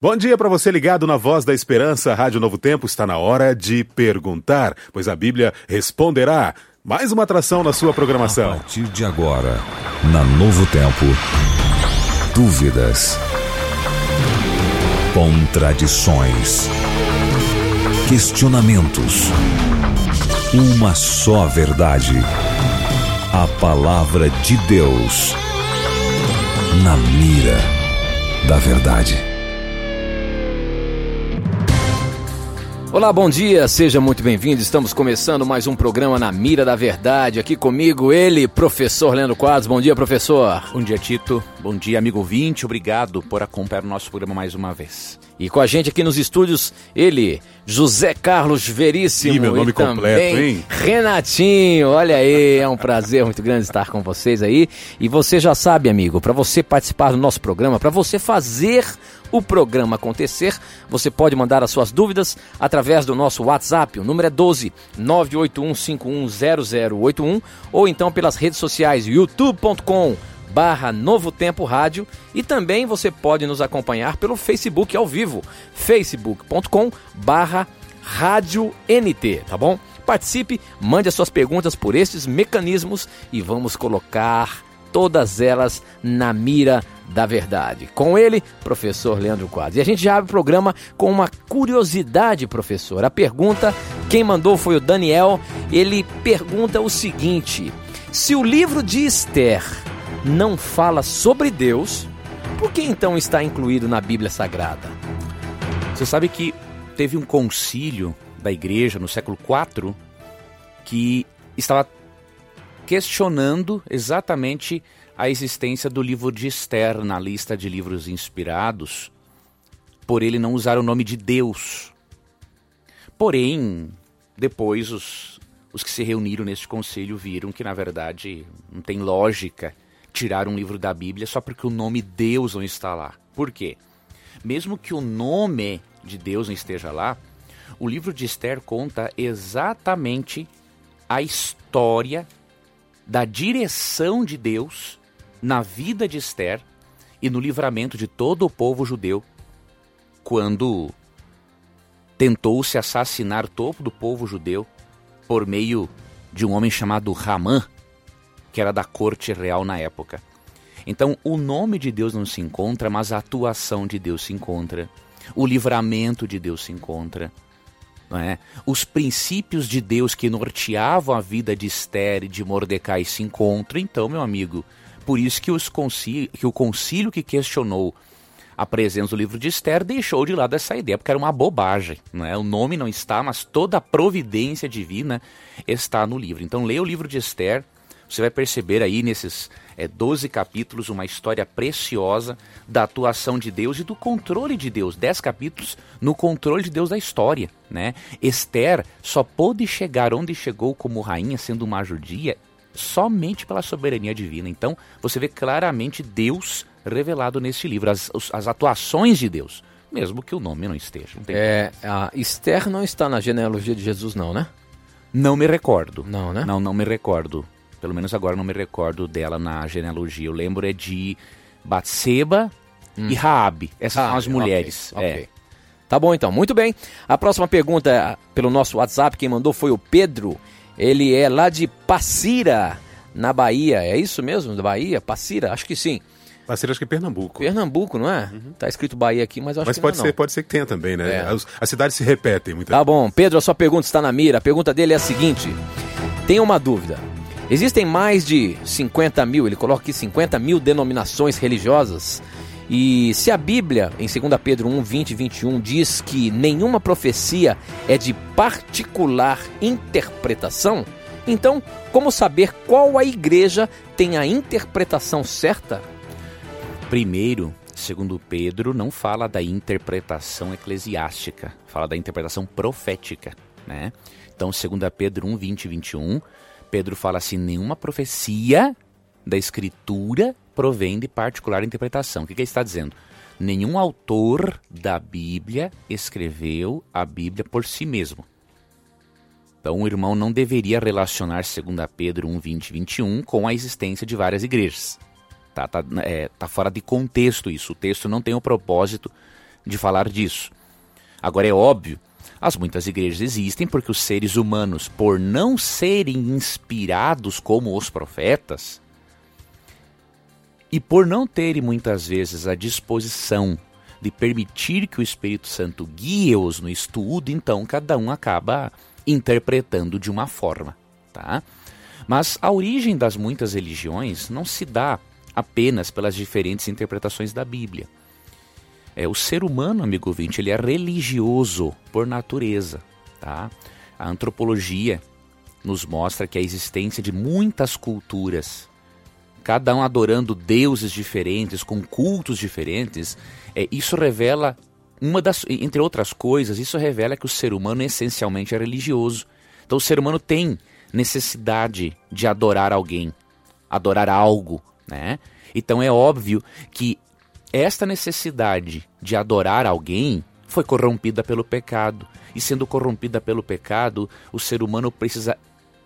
Bom dia para você ligado na Voz da Esperança, Rádio Novo Tempo. Está na hora de perguntar, pois a Bíblia responderá. Mais uma atração na sua programação. A partir de agora, na Novo Tempo, dúvidas, contradições, questionamentos. Uma só verdade. A palavra de Deus na mira da verdade. Olá, bom dia, seja muito bem-vindo. Estamos começando mais um programa na Mira da Verdade. Aqui comigo, ele, professor Leandro Quadros. Bom dia, professor. Bom dia, Tito. Bom dia, amigo ouvinte. Obrigado por acompanhar o nosso programa mais uma vez. E com a gente aqui nos estúdios, ele, José Carlos Veríssimo. Ih, meu nome e completo, hein? Renatinho, olha aí, é um prazer muito grande estar com vocês aí. E você já sabe, amigo, para você participar do nosso programa, para você fazer o programa acontecer, você pode mandar as suas dúvidas através do nosso WhatsApp. O número é 12 981510081 ou então pelas redes sociais youtube.com barra Novo Tempo Rádio e também você pode nos acompanhar pelo Facebook ao vivo, facebook.com barra Rádio NT, tá bom? Participe, mande as suas perguntas por estes mecanismos e vamos colocar todas elas na mira da verdade. Com ele, professor Leandro Quadros. E a gente já abre o programa com uma curiosidade, professor. A pergunta, quem mandou foi o Daniel. Ele pergunta o seguinte: se o livro de Esther não fala sobre Deus, por que então está incluído na Bíblia Sagrada? Você sabe que teve um concílio da igreja no século IV que estava questionando exatamente a existência do livro de Esther na lista de livros inspirados, por ele não usar o nome de Deus. Porém, depois os, os que se reuniram neste conselho viram que, na verdade, não tem lógica tirar um livro da Bíblia só porque o nome Deus não está lá. Por quê? Mesmo que o nome de Deus não esteja lá, o livro de Esther conta exatamente a história da direção de Deus na vida de Esther e no livramento de todo o povo judeu quando tentou-se assassinar todo o povo judeu por meio de um homem chamado Ramã, que era da corte real na época. Então, o nome de Deus não se encontra, mas a atuação de Deus se encontra. O livramento de Deus se encontra. Não é? Os princípios de Deus que norteavam a vida de Esther e de Mordecai se encontram. Então, meu amigo, por isso que, os concílio, que o concílio que questionou a presença do livro de Esther deixou de lado essa ideia, porque era uma bobagem. É? O nome não está, mas toda a providência divina está no livro. Então, leia o livro de Esther, você vai perceber aí nesses é, 12 capítulos uma história preciosa da atuação de Deus e do controle de Deus. 10 capítulos no controle de Deus da história. Né? Esther só pôde chegar onde chegou como rainha, sendo uma judia, somente pela soberania divina. Então, você vê claramente Deus revelado nesse livro, as, as atuações de Deus, mesmo que o nome não esteja. Não é, a Esther não está na genealogia de Jesus, não, né? Não me recordo. Não, né? Não, não me recordo. Pelo menos agora não me recordo dela na genealogia. Eu lembro é de Batseba hum. e Raabe. Essas ah, são as mulheres. Okay, okay. É. Tá bom então, muito bem. A próxima pergunta pelo nosso WhatsApp, quem mandou foi o Pedro. Ele é lá de Passira, na Bahia. É isso mesmo? Da Bahia? Passira? Acho que sim. Passira acho que é Pernambuco. Pernambuco, não é? Uhum. Tá escrito Bahia aqui, mas eu acho mas que pode não. ser, não. pode ser que tenha também, né? É. As, as, cidades se repetem muitas Tá bom. Pedro, a sua pergunta está na mira. A pergunta dele é a seguinte. Tem uma dúvida. Existem mais de 50 mil, ele coloca aqui 50 mil denominações religiosas. E se a Bíblia, em 2 Pedro 1, 20 e 21, diz que nenhuma profecia é de particular interpretação, então como saber qual a igreja tem a interpretação certa? Primeiro, segundo Pedro, não fala da interpretação eclesiástica, fala da interpretação profética. Né? Então, 2 Pedro 1, 20 e 21 Pedro fala assim: nenhuma profecia da Escritura provém de particular interpretação. O que, que ele está dizendo? Nenhum autor da Bíblia escreveu a Bíblia por si mesmo. Então o irmão não deveria relacionar 2 Pedro 1, 20 e 21 com a existência de várias igrejas. Tá, tá, é, tá fora de contexto isso. O texto não tem o propósito de falar disso. Agora é óbvio, as muitas igrejas existem porque os seres humanos, por não serem inspirados como os profetas, e por não terem muitas vezes a disposição de permitir que o Espírito Santo guie-os no estudo, então cada um acaba interpretando de uma forma, tá? Mas a origem das muitas religiões não se dá apenas pelas diferentes interpretações da Bíblia. É o ser humano, amigo ouvinte, ele é religioso por natureza, tá? A antropologia nos mostra que a existência de muitas culturas, cada um adorando deuses diferentes, com cultos diferentes, é, isso revela uma das, entre outras coisas, isso revela que o ser humano essencialmente é religioso. Então o ser humano tem necessidade de adorar alguém, adorar algo, né? Então é óbvio que esta necessidade de adorar alguém foi corrompida pelo pecado. E sendo corrompida pelo pecado, o ser humano precisa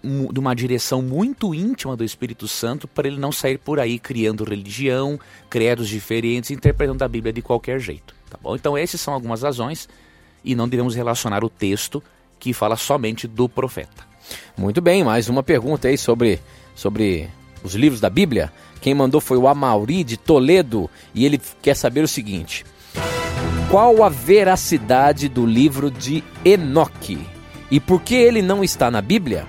de uma direção muito íntima do Espírito Santo para ele não sair por aí criando religião, credos diferentes, interpretando a Bíblia de qualquer jeito. Tá bom? Então, essas são algumas razões e não devemos relacionar o texto que fala somente do profeta. Muito bem, mais uma pergunta aí sobre, sobre os livros da Bíblia. Quem mandou foi o Amauri de Toledo e ele quer saber o seguinte: Qual a veracidade do livro de Enoque? E por que ele não está na Bíblia?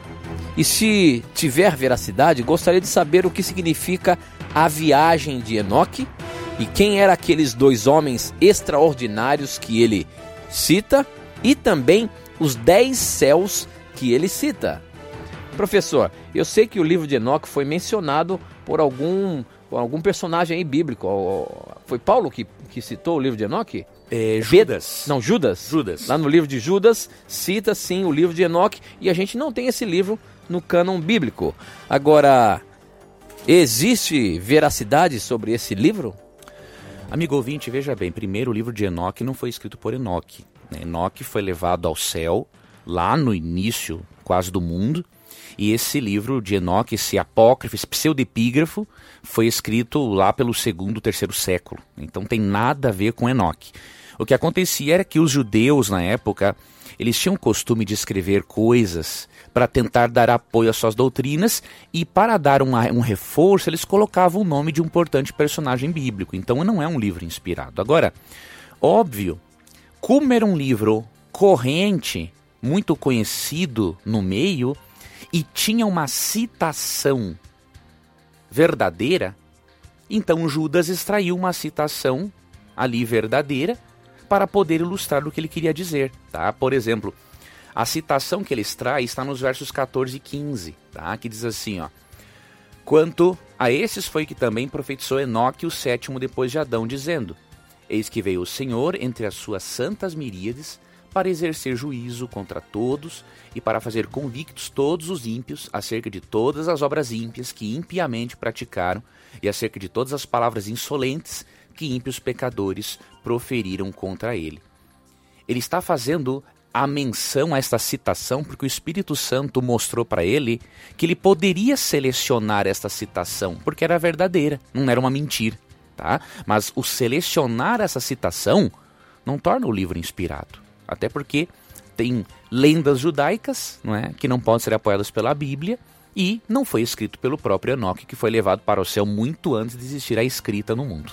E se tiver veracidade, gostaria de saber o que significa a viagem de Enoque e quem eram aqueles dois homens extraordinários que ele cita e também os dez céus que ele cita. Professor, eu sei que o livro de Enoque foi mencionado por algum, por algum personagem aí bíblico. Foi Paulo que, que citou o livro de Enoque? É, Judas. Não, Judas. Judas. Lá no livro de Judas, cita sim o livro de Enoque e a gente não tem esse livro no cânon bíblico. Agora, existe veracidade sobre esse livro? Amigo ouvinte, veja bem, primeiro o livro de Enoque não foi escrito por Enoque. Né? Enoque foi levado ao céu lá no início quase do mundo, e esse livro de Enoque, esse apócrifo, esse pseudepígrafo, foi escrito lá pelo segundo, terceiro século. Então tem nada a ver com Enoque. O que acontecia era que os judeus na época, eles tinham o costume de escrever coisas para tentar dar apoio às suas doutrinas e para dar uma, um reforço, eles colocavam o nome de um importante personagem bíblico. Então não é um livro inspirado. Agora, óbvio, como era um livro corrente, muito conhecido no meio, e tinha uma citação verdadeira, então Judas extraiu uma citação ali verdadeira para poder ilustrar o que ele queria dizer, tá? Por exemplo, a citação que ele extrai está nos versos 14 e 15, tá? Que diz assim, ó: Quanto a esses foi que também profetizou Enoque, o sétimo depois de Adão, dizendo: Eis que veio o Senhor entre as suas santas miríades para exercer juízo contra todos e para fazer convictos todos os ímpios acerca de todas as obras ímpias que impiamente praticaram e acerca de todas as palavras insolentes que ímpios pecadores proferiram contra ele. Ele está fazendo a menção a esta citação porque o Espírito Santo mostrou para ele que ele poderia selecionar esta citação porque era verdadeira, não era uma mentira, tá? Mas o selecionar essa citação não torna o livro inspirado, até porque tem lendas judaicas, não é, que não podem ser apoiadas pela Bíblia e não foi escrito pelo próprio Enoque, que foi levado para o céu muito antes de existir a escrita no mundo.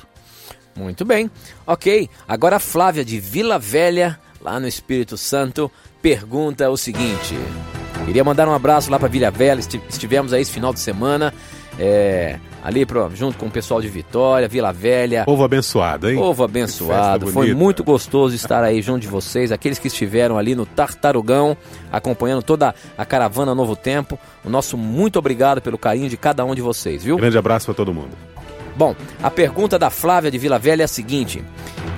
Muito bem. Ok, agora Flávia de Vila Velha, lá no Espírito Santo, pergunta o seguinte. Queria mandar um abraço lá para Vila Velha, estivemos aí esse final de semana. É, ali pro, junto com o pessoal de Vitória, Vila Velha. Povo abençoado, hein? Povo abençoado. Foi muito gostoso estar aí junto de vocês, aqueles que estiveram ali no Tartarugão, acompanhando toda a caravana Novo Tempo. O nosso muito obrigado pelo carinho de cada um de vocês, viu? Grande abraço para todo mundo. Bom, a pergunta da Flávia de Vila Velha é a seguinte: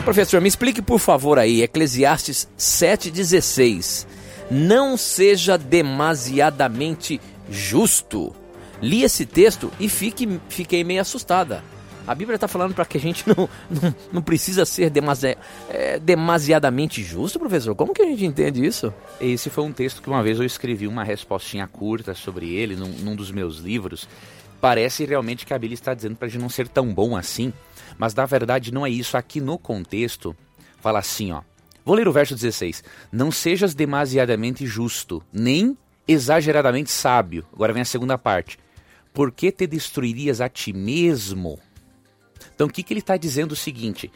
Professor, me explique por favor aí, Eclesiastes 7,16. Não seja demasiadamente justo. Li esse texto e fique, fiquei meio assustada. A Bíblia está falando para que a gente não, não, não precisa ser demasi é, demasiadamente justo, professor. Como que a gente entende isso? Esse foi um texto que uma vez eu escrevi uma respostinha curta sobre ele num, num dos meus livros parece realmente que a Bíblia está dizendo para a gente não ser tão bom assim, mas na verdade não é isso. Aqui no contexto, fala assim, ó. Vou ler o verso 16. Não sejas demasiadamente justo, nem exageradamente sábio. Agora vem a segunda parte. Por que te destruirias a ti mesmo? Então, o que, que ele está dizendo o seguinte?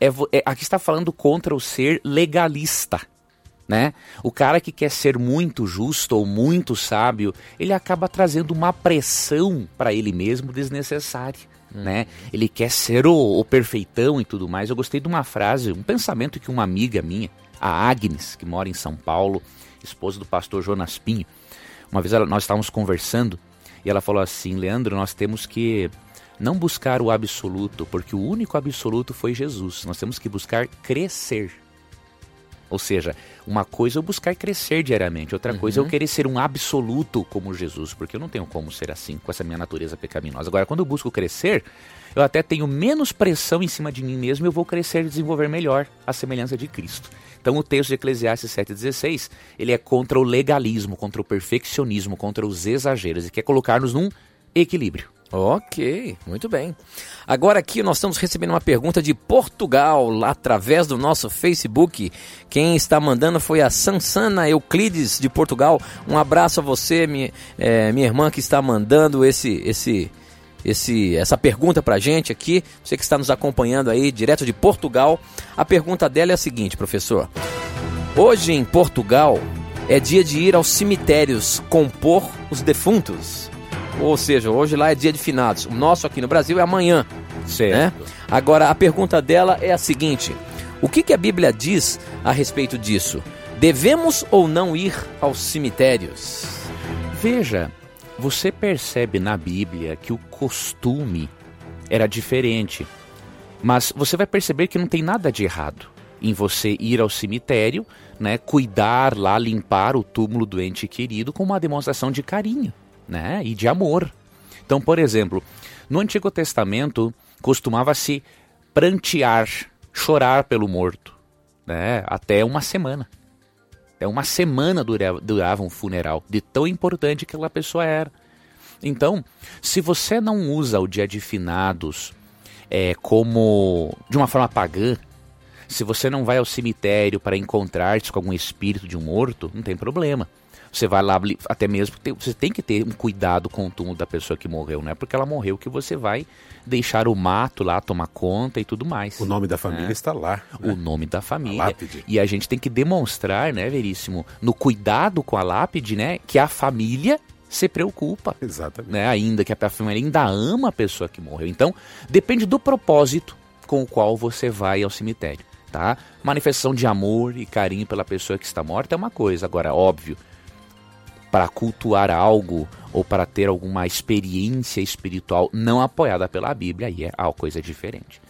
É, é, aqui está falando contra o ser legalista. Né? O cara que quer ser muito justo ou muito sábio, ele acaba trazendo uma pressão para ele mesmo desnecessária. Hum. Né? Ele quer ser o, o, perfeitão e tudo mais. Eu gostei de uma frase, um pensamento que uma amiga minha, a Agnes, que mora em São Paulo, esposa do pastor Jonas Pinho, uma vez ela, nós estávamos conversando e ela falou assim: Leandro, nós temos que não buscar o absoluto, porque o único absoluto foi Jesus. Nós temos que buscar crescer. Ou seja, uma coisa é eu buscar crescer diariamente, outra uhum. coisa é eu querer ser um absoluto como Jesus, porque eu não tenho como ser assim com essa minha natureza pecaminosa. Agora, quando eu busco crescer, eu até tenho menos pressão em cima de mim mesmo e eu vou crescer e desenvolver melhor a semelhança de Cristo. Então o texto de Eclesiastes 7,16, ele é contra o legalismo, contra o perfeccionismo, contra os exageros e quer colocar-nos num equilíbrio. Ok, muito bem. Agora aqui nós estamos recebendo uma pergunta de Portugal, lá através do nosso Facebook. Quem está mandando foi a Sansana Euclides de Portugal. Um abraço a você, minha, é, minha irmã, que está mandando esse, esse, esse, essa pergunta para a gente aqui. Você que está nos acompanhando aí, direto de Portugal. A pergunta dela é a seguinte, professor. Hoje em Portugal é dia de ir aos cemitérios compor os defuntos. Ou seja, hoje lá é dia de finados. O nosso aqui no Brasil é amanhã. Certo. Né? Agora, a pergunta dela é a seguinte: O que, que a Bíblia diz a respeito disso? Devemos ou não ir aos cemitérios? Veja, você percebe na Bíblia que o costume era diferente. Mas você vai perceber que não tem nada de errado em você ir ao cemitério, né, cuidar lá, limpar o túmulo do ente querido com uma demonstração de carinho né? e de amor. Então, por exemplo, no Antigo Testamento costumava-se prantear, chorar pelo morto, né? até uma semana. Até uma semana durava, um funeral, de tão importante que aquela pessoa era. Então, se você não usa o dia de finados é, como de uma forma pagã, se você não vai ao cemitério para encontrar-se com algum espírito de um morto, não tem problema. Você vai lá, até mesmo, você tem que ter um cuidado com o túmulo da pessoa que morreu, não é porque ela morreu que você vai deixar o mato lá tomar conta e tudo mais. O nome da família né? está lá. Né? O nome da família. A e a gente tem que demonstrar, né, Veríssimo, no cuidado com a lápide, né, que a família se preocupa. Exatamente. Né, ainda que a família ainda ama a pessoa que morreu. Então, depende do propósito com o qual você vai ao cemitério, tá? Manifestação de amor e carinho pela pessoa que está morta é uma coisa, agora óbvio, para cultuar algo ou para ter alguma experiência espiritual não apoiada pela Bíblia, aí é uma coisa diferente.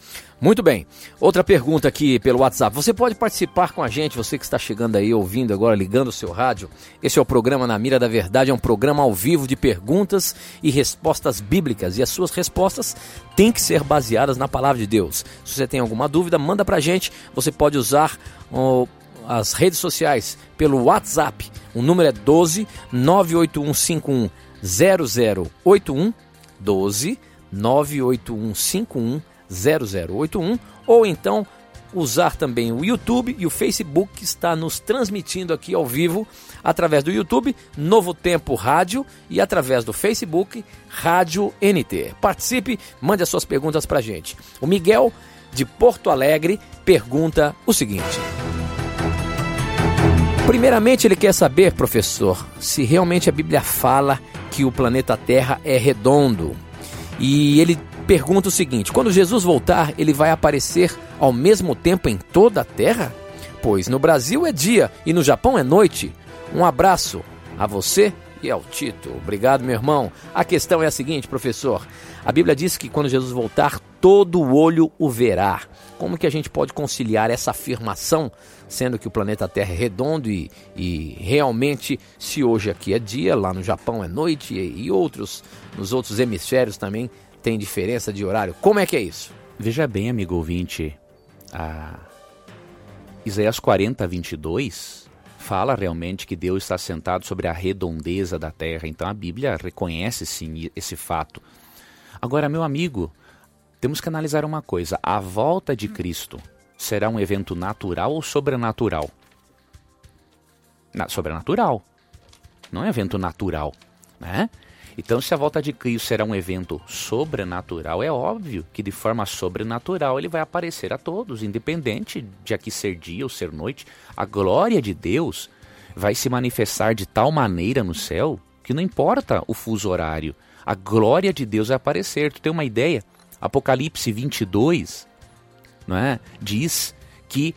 Muito bem. Outra pergunta aqui pelo WhatsApp. Você pode participar com a gente, você que está chegando aí, ouvindo agora, ligando o seu rádio. Esse é o programa Na Mira da Verdade, é um programa ao vivo de perguntas e respostas bíblicas. E as suas respostas têm que ser baseadas na palavra de Deus. Se você tem alguma dúvida, manda para a gente. Você pode usar o as redes sociais pelo WhatsApp. O número é 12 98151 0081 12 98151 0081 ou então usar também o YouTube e o Facebook que está nos transmitindo aqui ao vivo através do YouTube Novo Tempo Rádio e através do Facebook Rádio NT. Participe, mande as suas perguntas para gente. O Miguel de Porto Alegre pergunta o seguinte: Primeiramente, ele quer saber, professor, se realmente a Bíblia fala que o planeta Terra é redondo. E ele pergunta o seguinte: quando Jesus voltar, ele vai aparecer ao mesmo tempo em toda a Terra? Pois no Brasil é dia e no Japão é noite. Um abraço a você e ao Tito. Obrigado, meu irmão. A questão é a seguinte, professor: a Bíblia diz que quando Jesus voltar, todo olho o verá. Como que a gente pode conciliar essa afirmação, sendo que o planeta Terra é redondo e, e realmente, se hoje aqui é dia, lá no Japão é noite e, e outros, nos outros hemisférios também tem diferença de horário. Como é que é isso? Veja bem, amigo ouvinte, a Isaías 40, 22 fala realmente que Deus está sentado sobre a redondeza da terra. Então a Bíblia reconhece sim esse fato. Agora, meu amigo, temos que analisar uma coisa: a volta de Cristo será um evento natural ou sobrenatural? Na, sobrenatural. Não é evento natural, né? Então, se a volta de Cristo será um evento sobrenatural, é óbvio que de forma sobrenatural ele vai aparecer a todos, independente de aqui ser dia ou ser noite. A glória de Deus vai se manifestar de tal maneira no céu que não importa o fuso horário, a glória de Deus vai aparecer. Tu tem uma ideia? Apocalipse 22 não é? diz que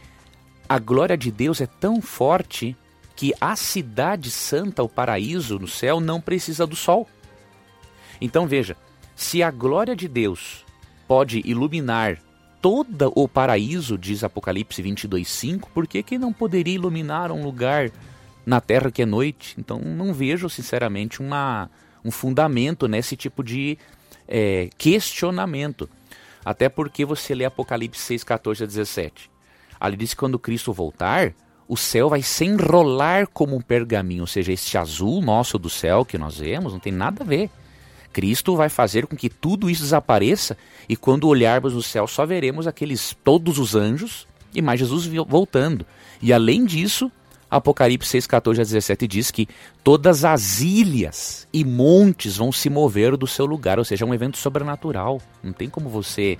a glória de Deus é tão forte que a cidade santa, o paraíso no céu, não precisa do sol. Então veja, se a glória de Deus pode iluminar todo o paraíso, diz Apocalipse 22:5, por que, que não poderia iluminar um lugar na terra que é noite? Então não vejo, sinceramente, uma, um fundamento nesse tipo de é, questionamento. Até porque você lê Apocalipse 6, 14 a 17. Ali diz que quando Cristo voltar, o céu vai se enrolar como um pergaminho, ou seja, este azul nosso do céu que nós vemos não tem nada a ver. Cristo vai fazer com que tudo isso desapareça e quando olharmos no céu só veremos aqueles todos os anjos e mais Jesus voltando. E além disso, Apocalipse 6, 14 a 17 diz que todas as ilhas e montes vão se mover do seu lugar, ou seja, é um evento sobrenatural. Não tem como você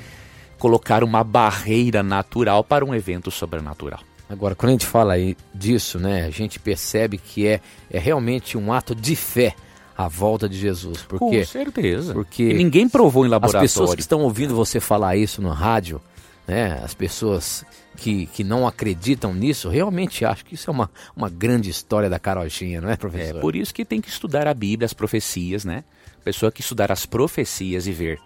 colocar uma barreira natural para um evento sobrenatural. Agora, quando a gente fala disso, né, a gente percebe que é, é realmente um ato de fé a volta de Jesus. Porque, Com certeza. Porque e ninguém provou em laboratório. As pessoas que estão ouvindo você falar isso no rádio, né, as pessoas que, que não acreditam nisso, realmente acham que isso é uma, uma grande história da carochinha, não é, professor? É, por isso que tem que estudar a Bíblia, as profecias, né? A pessoa que estudar as profecias e ver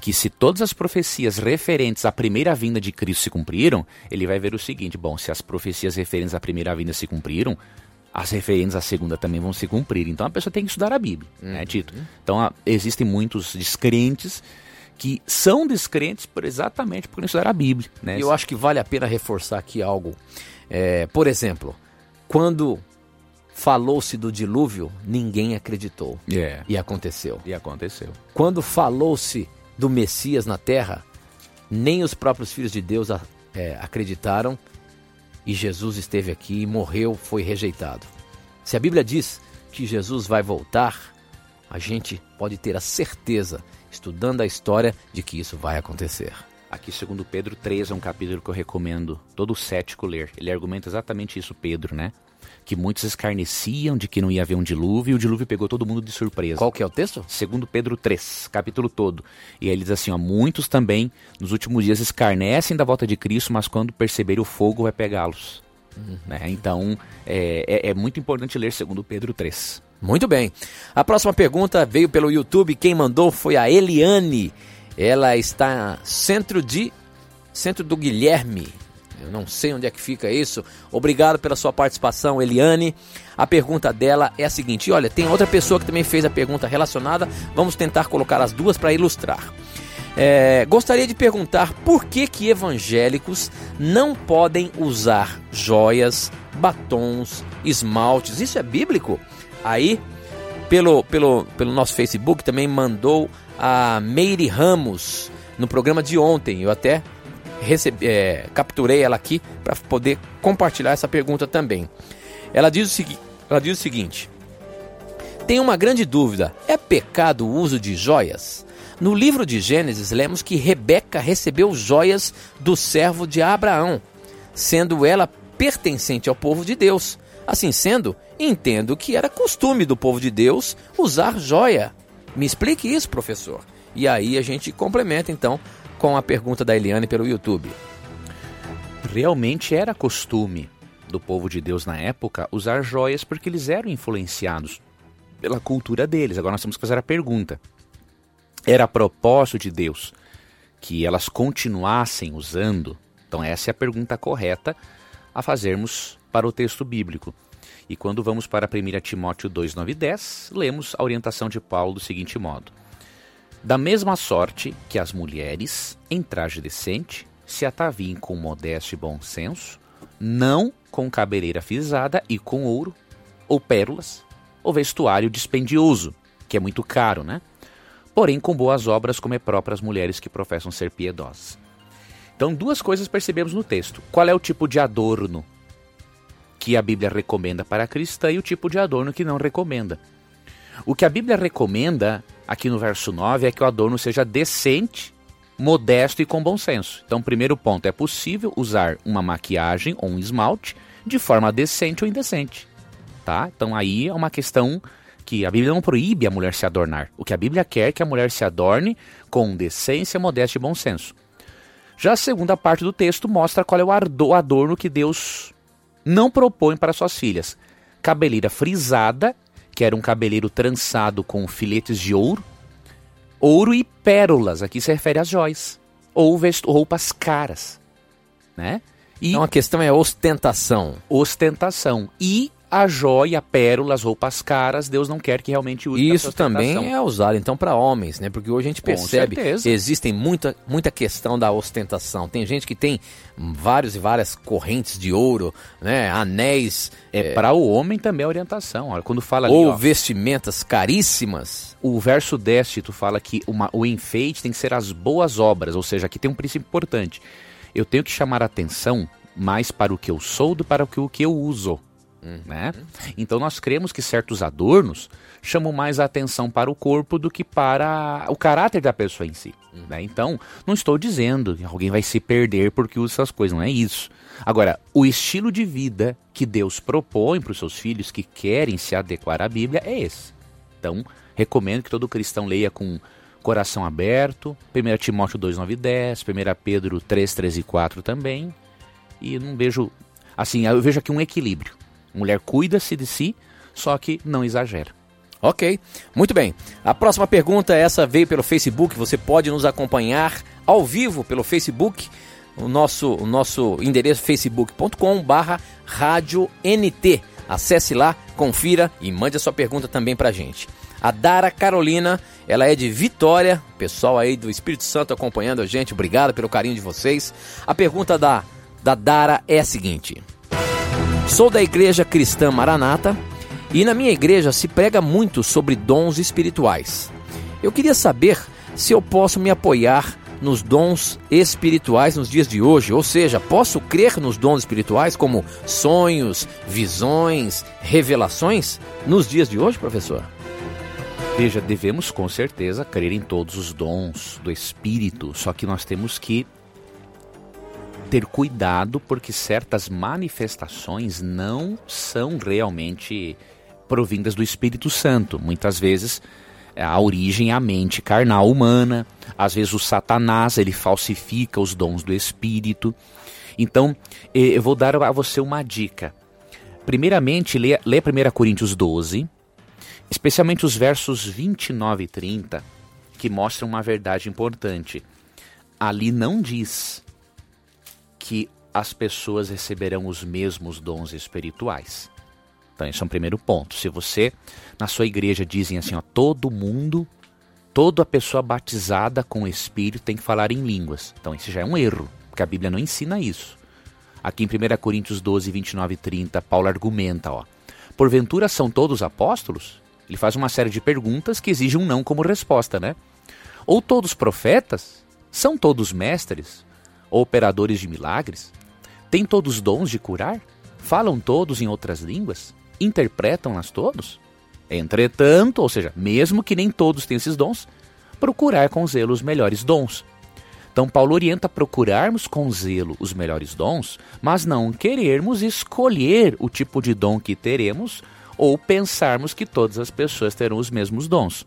que se todas as profecias referentes à primeira vinda de Cristo se cumpriram, ele vai ver o seguinte: bom, se as profecias referentes à primeira vinda se cumpriram, as referentes à segunda também vão se cumprir. Então a pessoa tem que estudar a Bíblia, né, uhum. né, Tito? Então a, existem muitos descrentes que são descrentes por exatamente por não estudar a Bíblia. Né? Eu acho que vale a pena reforçar aqui algo. É, por exemplo, quando falou-se do dilúvio, ninguém acreditou. Yeah. E aconteceu. E aconteceu. Quando falou-se do Messias na terra, nem os próprios filhos de Deus é, acreditaram e Jesus esteve aqui e morreu, foi rejeitado. Se a Bíblia diz que Jesus vai voltar, a gente pode ter a certeza, estudando a história, de que isso vai acontecer. Aqui, segundo Pedro 3, é um capítulo que eu recomendo todo cético ler. Ele argumenta exatamente isso, Pedro, né? Que muitos escarneciam de que não ia haver um dilúvio, e o dilúvio pegou todo mundo de surpresa. Qual que é o texto? Segundo Pedro 3, capítulo todo. E aí ele diz assim, ó, muitos também nos últimos dias escarnecem da volta de Cristo, mas quando perceberem o fogo vai pegá-los. Uhum. Né? Então, é, é, é muito importante ler segundo Pedro 3. Muito bem. A próxima pergunta veio pelo YouTube. Quem mandou foi a Eliane. Ela está centro de centro do Guilherme, eu não sei onde é que fica isso. Obrigado pela sua participação, Eliane. A pergunta dela é a seguinte: olha, tem outra pessoa que também fez a pergunta relacionada. Vamos tentar colocar as duas para ilustrar. É, gostaria de perguntar por que que evangélicos não podem usar joias, batons, esmaltes. Isso é bíblico? Aí, pelo, pelo, pelo nosso Facebook, também mandou a Meire Ramos no programa de ontem. Eu até recebi, é, capturei ela aqui para poder compartilhar essa pergunta também. Ela diz, o ela diz o seguinte: Tem uma grande dúvida: é pecado o uso de joias? No livro de Gênesis, lemos que Rebeca recebeu joias do servo de Abraão, sendo ela pertencente ao povo de Deus. Assim sendo, entendo que era costume do povo de Deus usar joia. Me explique isso, professor. E aí a gente complementa então com a pergunta da Eliane pelo YouTube. Realmente era costume do povo de Deus na época usar joias porque eles eram influenciados pela cultura deles. Agora nós temos que fazer a pergunta: era propósito de Deus que elas continuassem usando? Então, essa é a pergunta correta a fazermos para o texto bíblico. E quando vamos para 1 Timóteo 2, 9 e 10, lemos a orientação de Paulo do seguinte modo: da mesma sorte que as mulheres, em traje decente, se ataviem com modéstia e bom senso, não com cabeleira fisada e com ouro, ou pérolas, ou vestuário dispendioso, que é muito caro, né? Porém, com boas obras, como é próprio as mulheres que professam ser piedosas. Então, duas coisas percebemos no texto. Qual é o tipo de adorno que a Bíblia recomenda para a cristã e o tipo de adorno que não recomenda. O que a Bíblia recomenda, aqui no verso 9, é que o adorno seja decente, modesto e com bom senso. Então, primeiro ponto, é possível usar uma maquiagem ou um esmalte de forma decente ou indecente. Tá? Então, aí é uma questão que a Bíblia não proíbe a mulher se adornar. O que a Bíblia quer é que a mulher se adorne com decência, modéstia e bom senso. Já a segunda parte do texto mostra qual é o adorno que Deus não propõe para suas filhas. Cabeleira frisada, que era um cabeleiro trançado com filetes de ouro, ouro e pérolas, aqui se refere às joias, ou roupas caras, né? E então a questão é ostentação. Ostentação. E a joia, a pérola, as roupas caras, Deus não quer que realmente use Isso também é usado então para homens, né? Porque hoje a gente percebe que existem muita, muita questão da ostentação. Tem gente que tem vários e várias correntes de ouro, né? Anéis. É, é... para o homem também é orientação. Olha, quando fala ali, Ou ó, vestimentas caríssimas. O verso 10, tu fala que uma, o enfeite tem que ser as boas obras, ou seja, aqui tem um princípio importante. Eu tenho que chamar a atenção mais para o que eu sou do que para o que eu uso. Né? Então nós cremos que certos adornos chamam mais a atenção para o corpo do que para o caráter da pessoa em si. Né? Então, não estou dizendo que alguém vai se perder porque usa essas coisas, não é isso. Agora, o estilo de vida que Deus propõe para os seus filhos que querem se adequar à Bíblia é esse. Então, recomendo que todo cristão leia com coração aberto, 1 Timóteo 2, 9 e 10, 1 Pedro 3, 3 e 4 também. E não vejo, assim, eu vejo aqui um equilíbrio mulher cuida-se de si, só que não exagera. Ok, muito bem. A próxima pergunta, essa veio pelo Facebook. Você pode nos acompanhar ao vivo pelo Facebook. O nosso, o nosso endereço facebook.com barra rádio NT. Acesse lá, confira e mande a sua pergunta também pra gente. A Dara Carolina, ela é de Vitória, pessoal aí do Espírito Santo acompanhando a gente, obrigado pelo carinho de vocês. A pergunta da, da Dara é a seguinte: Sou da Igreja Cristã Maranata e na minha igreja se prega muito sobre dons espirituais. Eu queria saber se eu posso me apoiar nos dons espirituais nos dias de hoje, ou seja, posso crer nos dons espirituais como sonhos, visões, revelações nos dias de hoje, professor? Veja, devemos com certeza crer em todos os dons do Espírito, só que nós temos que ter cuidado porque certas manifestações não são realmente provindas do Espírito Santo. Muitas vezes a origem é a mente carnal humana, às vezes o Satanás ele falsifica os dons do Espírito. Então, eu vou dar a você uma dica. Primeiramente, lê, lê 1 Coríntios 12, especialmente os versos 29 e 30, que mostram uma verdade importante. Ali não diz que as pessoas receberão os mesmos dons espirituais. Então, esse é um primeiro ponto. Se você, na sua igreja, dizem assim, ó, todo mundo, toda pessoa batizada com o Espírito tem que falar em línguas. Então, esse já é um erro, porque a Bíblia não ensina isso. Aqui em 1 Coríntios 12, 29 e 30, Paulo argumenta, ó, porventura são todos apóstolos? Ele faz uma série de perguntas que exigem um não como resposta, né? Ou todos profetas? São todos mestres? Operadores de milagres? Têm todos dons de curar? Falam todos em outras línguas? Interpretam-nas todos? Entretanto, ou seja, mesmo que nem todos tenham esses dons, procurar com zelo os melhores dons. Então, Paulo orienta a procurarmos com zelo os melhores dons, mas não querermos escolher o tipo de dom que teremos ou pensarmos que todas as pessoas terão os mesmos dons.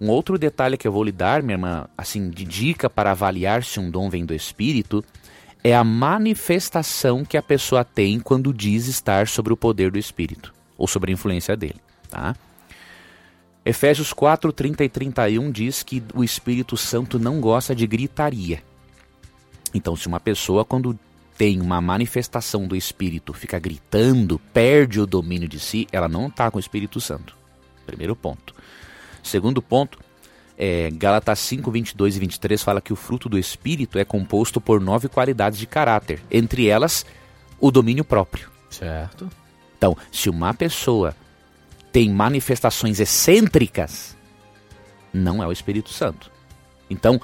Um outro detalhe que eu vou lhe dar, minha irmã, assim, de dica para avaliar se um dom vem do Espírito, é a manifestação que a pessoa tem quando diz estar sobre o poder do Espírito, ou sobre a influência dele, tá? Efésios 4, 30 e 31 diz que o Espírito Santo não gosta de gritaria. Então, se uma pessoa, quando tem uma manifestação do Espírito, fica gritando, perde o domínio de si, ela não está com o Espírito Santo. Primeiro ponto. Segundo ponto, é, Gálatas 5, 22 e 23 fala que o fruto do Espírito é composto por nove qualidades de caráter, entre elas o domínio próprio. Certo. Então, se uma pessoa tem manifestações excêntricas, não é o Espírito Santo. Então,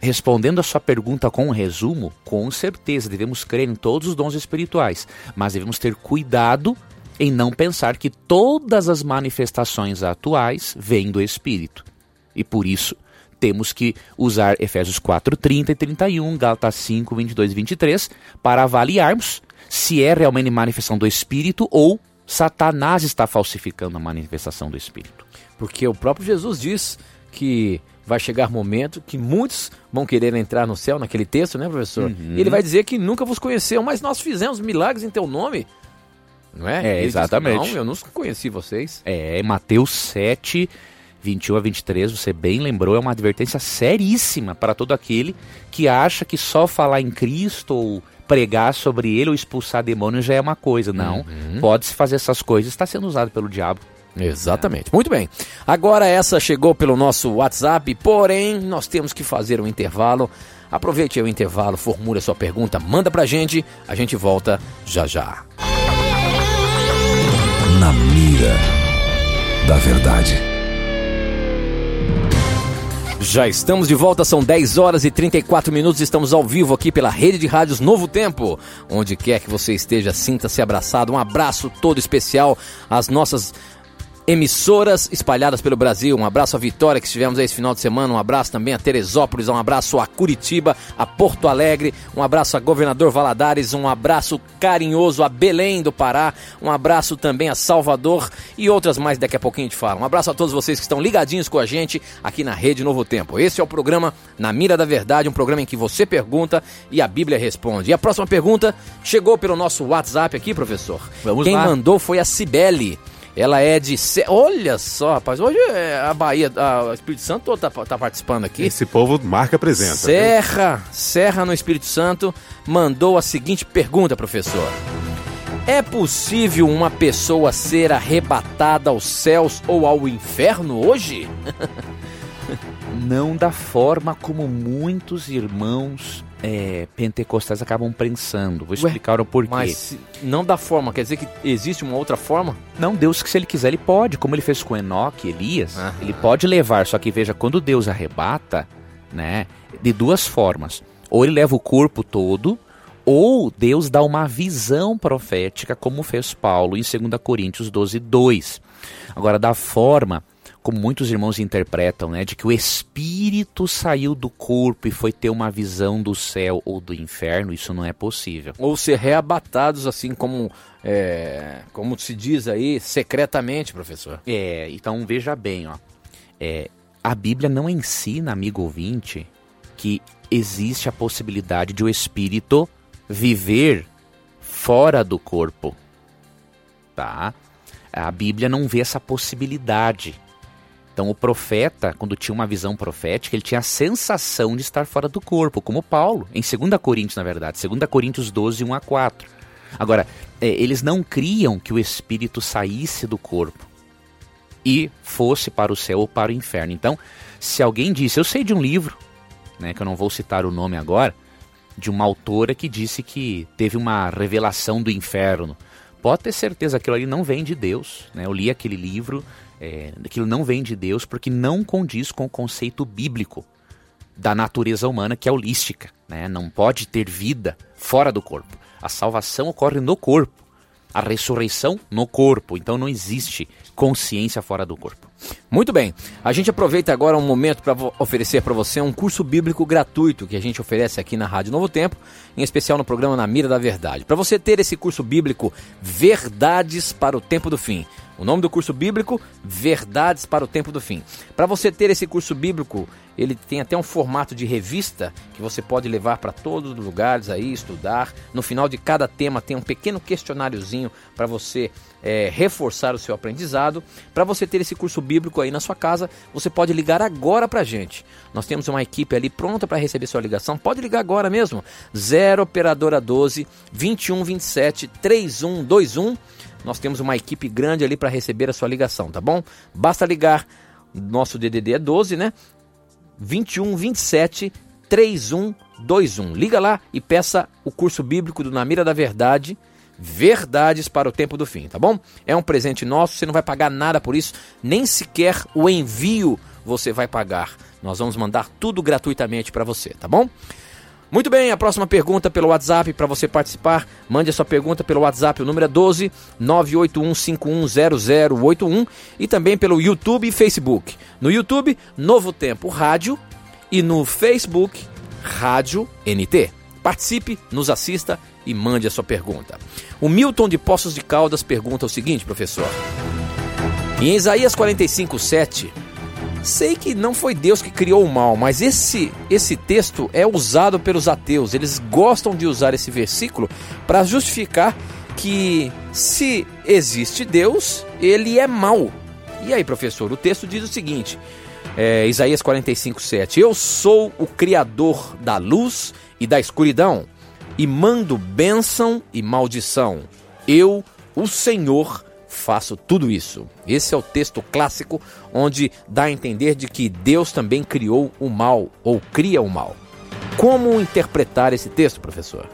respondendo a sua pergunta com um resumo, com certeza devemos crer em todos os dons espirituais, mas devemos ter cuidado em não pensar que todas as manifestações atuais vêm do Espírito. E por isso temos que usar Efésios 4, 30 e 31, Gálatas 5, 22 e 23, para avaliarmos se é realmente manifestação do Espírito ou Satanás está falsificando a manifestação do Espírito. Porque o próprio Jesus diz que vai chegar momento que muitos vão querer entrar no céu, naquele texto, né, professor? Uhum. E ele vai dizer que nunca vos conheceu, mas nós fizemos milagres em teu nome. Não é? É, Ele exatamente. não, eu não conheci vocês. É, Mateus 7, 21 a 23, você bem lembrou, é uma advertência seríssima para todo aquele que acha que só falar em Cristo ou pregar sobre ele ou expulsar demônios já é uma coisa. Não, pode-se fazer essas coisas, está sendo usado pelo diabo. Exatamente. Muito bem. Agora essa chegou pelo nosso WhatsApp, porém nós temos que fazer um intervalo. Aproveite o intervalo, formule a sua pergunta, manda pra gente, a gente volta já já. Na mira da verdade. Já estamos de volta, são 10 horas e 34 minutos, estamos ao vivo aqui pela rede de rádios Novo Tempo. Onde quer que você esteja, sinta-se abraçado. Um abraço todo especial às nossas emissoras espalhadas pelo Brasil. Um abraço à Vitória que estivemos aí esse final de semana. Um abraço também a Teresópolis. Um abraço a Curitiba, a Porto Alegre. Um abraço a Governador Valadares. Um abraço carinhoso a Belém do Pará. Um abraço também a Salvador e outras mais daqui a pouquinho a gente fala. Um abraço a todos vocês que estão ligadinhos com a gente aqui na Rede Novo Tempo. Esse é o programa Na Mira da Verdade, um programa em que você pergunta e a Bíblia responde. E a próxima pergunta chegou pelo nosso WhatsApp aqui, professor. Vamos Quem lá. mandou foi a Cibele. Ela é de. Ce- Olha só, rapaz. Hoje é a Bahia, a, o Espírito Santo tá, tá participando aqui. Esse povo marca presença. viu? Serra, Serra no Espírito Santo, mandou a seguinte pergunta, professor. É possível uma pessoa ser arrebatada aos céus ou ao inferno hoje? Não da forma como muitos irmãos é, pentecostais acabam pensando. Vou explicar o porquê. Mas não da forma, quer dizer que existe uma outra forma? Não, Deus que se ele quiser, ele pode. Como ele fez com Enoque e Elias, ele pode levar. Só que veja, quando Deus arrebata, né, de duas formas. Ou ele leva o corpo todo, ou Deus dá uma visão profética, como fez Paulo em 2 Coríntios 12, 2. Agora, da forma como muitos irmãos interpretam, né, de que o espírito saiu do corpo e foi ter uma visão do céu ou do inferno, isso não é possível. Ou ser reabatados, assim como, é, como se diz aí, secretamente, professor? É, então veja bem, ó. É, a Bíblia não ensina, amigo ouvinte, que existe a possibilidade de o espírito viver fora do corpo. Tá? A Bíblia não vê essa possibilidade. Então o profeta, quando tinha uma visão profética, ele tinha a sensação de estar fora do corpo, como Paulo, em 2 Coríntios, na verdade, 2 Coríntios 12, 1 a 4. Agora, é, eles não criam que o espírito saísse do corpo e fosse para o céu ou para o inferno. Então, se alguém disse, eu sei de um livro, né, que eu não vou citar o nome agora, de uma autora que disse que teve uma revelação do inferno. Pode ter certeza que aquilo ali não vem de Deus. Né? Eu li aquele livro, é, aquilo não vem de Deus porque não condiz com o conceito bíblico da natureza humana, que é holística. Né? Não pode ter vida fora do corpo. A salvação ocorre no corpo. A ressurreição no corpo. Então não existe consciência fora do corpo. Muito bem. A gente aproveita agora um momento para oferecer para você um curso bíblico gratuito que a gente oferece aqui na Rádio Novo Tempo, em especial no programa Na Mira da Verdade. Para você ter esse curso bíblico Verdades para o Tempo do Fim. O nome do curso bíblico Verdades para o Tempo do Fim. Para você ter esse curso bíblico, ele tem até um formato de revista que você pode levar para todos os lugares aí estudar. No final de cada tema tem um pequeno questionáriozinho para você é, reforçar o seu aprendizado. Para você ter esse curso bíblico aí na sua casa, você pode ligar agora para a gente. Nós temos uma equipe ali pronta para receber sua ligação. Pode ligar agora mesmo. 0 operadora 12 21 27 3121. Nós temos uma equipe grande ali para receber a sua ligação, tá bom? Basta ligar. Nosso DDD é 12, né? 21 27 3121. Liga lá e peça o curso bíblico do Na Mira da Verdade. Verdades para o tempo do fim, tá bom? É um presente nosso, você não vai pagar nada por isso, nem sequer o envio você vai pagar. Nós vamos mandar tudo gratuitamente para você, tá bom? Muito bem, a próxima pergunta pelo WhatsApp para você participar. Mande a sua pergunta pelo WhatsApp, o número é 12 981510081 e também pelo YouTube e Facebook. No YouTube, Novo Tempo Rádio e no Facebook, Rádio NT. Participe, nos assista e mande a sua pergunta. O Milton de Poços de Caldas pergunta o seguinte, professor. Em Isaías 45, 7, sei que não foi Deus que criou o mal, mas esse, esse texto é usado pelos ateus. Eles gostam de usar esse versículo para justificar que se existe Deus, ele é mau. E aí, professor, o texto diz o seguinte: é, Isaías 45, 7. Eu sou o Criador da luz e da escuridão, e mando bênção e maldição. Eu, o Senhor, faço tudo isso. Esse é o texto clássico onde dá a entender de que Deus também criou o mal ou cria o mal. Como interpretar esse texto, professor?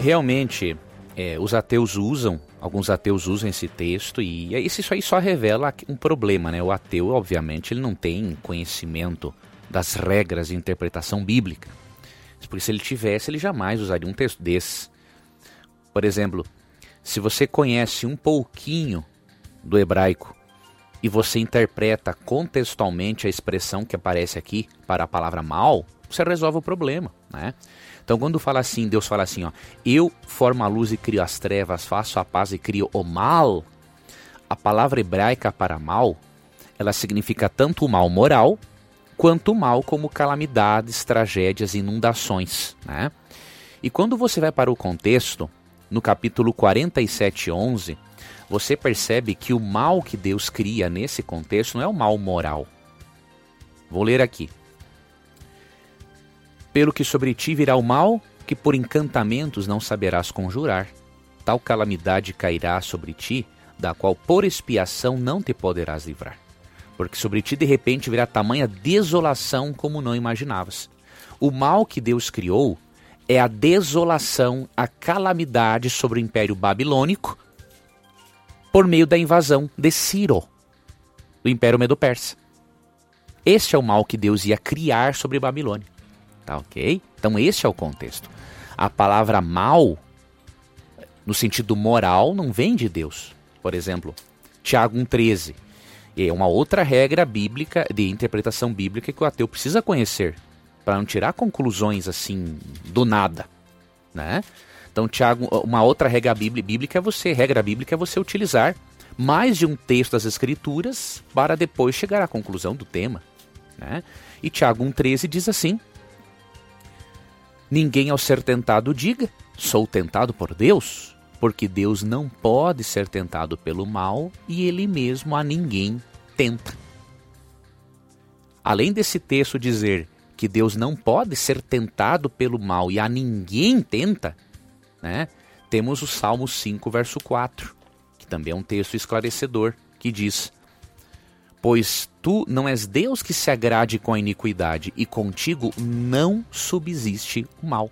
Realmente, é, os ateus usam, alguns ateus usam esse texto e isso aí só revela um problema, né? O ateu, obviamente, ele não tem conhecimento das regras de interpretação bíblica. Porque se ele tivesse, ele jamais usaria um texto desse. Por exemplo, se você conhece um pouquinho do hebraico e você interpreta contextualmente a expressão que aparece aqui para a palavra mal, você resolve o problema, né? Então, quando fala assim, Deus fala assim, ó, eu formo a luz e crio as trevas, faço a paz e crio o mal. A palavra hebraica para mal, ela significa tanto o mal moral quanto o mal como calamidades, tragédias, inundações, né? E quando você vai para o contexto, no capítulo 47, 11, você percebe que o mal que Deus cria nesse contexto não é o mal moral. Vou ler aqui. Pelo que sobre ti virá o mal, que por encantamentos não saberás conjurar. Tal calamidade cairá sobre ti, da qual por expiação não te poderás livrar. Porque sobre ti de repente virá tamanha desolação como não imaginavas. O mal que Deus criou é a desolação, a calamidade sobre o Império Babilônico por meio da invasão de Ciro, do Império Medo-Persa. Este é o mal que Deus ia criar sobre Babilônia. Tá ok? Então, este é o contexto. A palavra mal, no sentido moral, não vem de Deus. Por exemplo, Tiago 1,13. É uma outra regra bíblica, de interpretação bíblica, que o ateu precisa conhecer para não tirar conclusões assim do nada, né? Então, Tiago, uma outra regra bíblica é você, regra bíblica é você utilizar mais de um texto das escrituras para depois chegar à conclusão do tema, né? E Tiago 1:13 diz assim: Ninguém ao ser tentado diga: sou tentado por Deus, porque Deus não pode ser tentado pelo mal e ele mesmo a ninguém tenta. Além desse texto dizer que Deus não pode ser tentado pelo mal e a ninguém tenta, né? Temos o Salmo 5, verso 4, que também é um texto esclarecedor, que diz: Pois tu não és Deus que se agrade com a iniquidade, e contigo não subsiste o mal.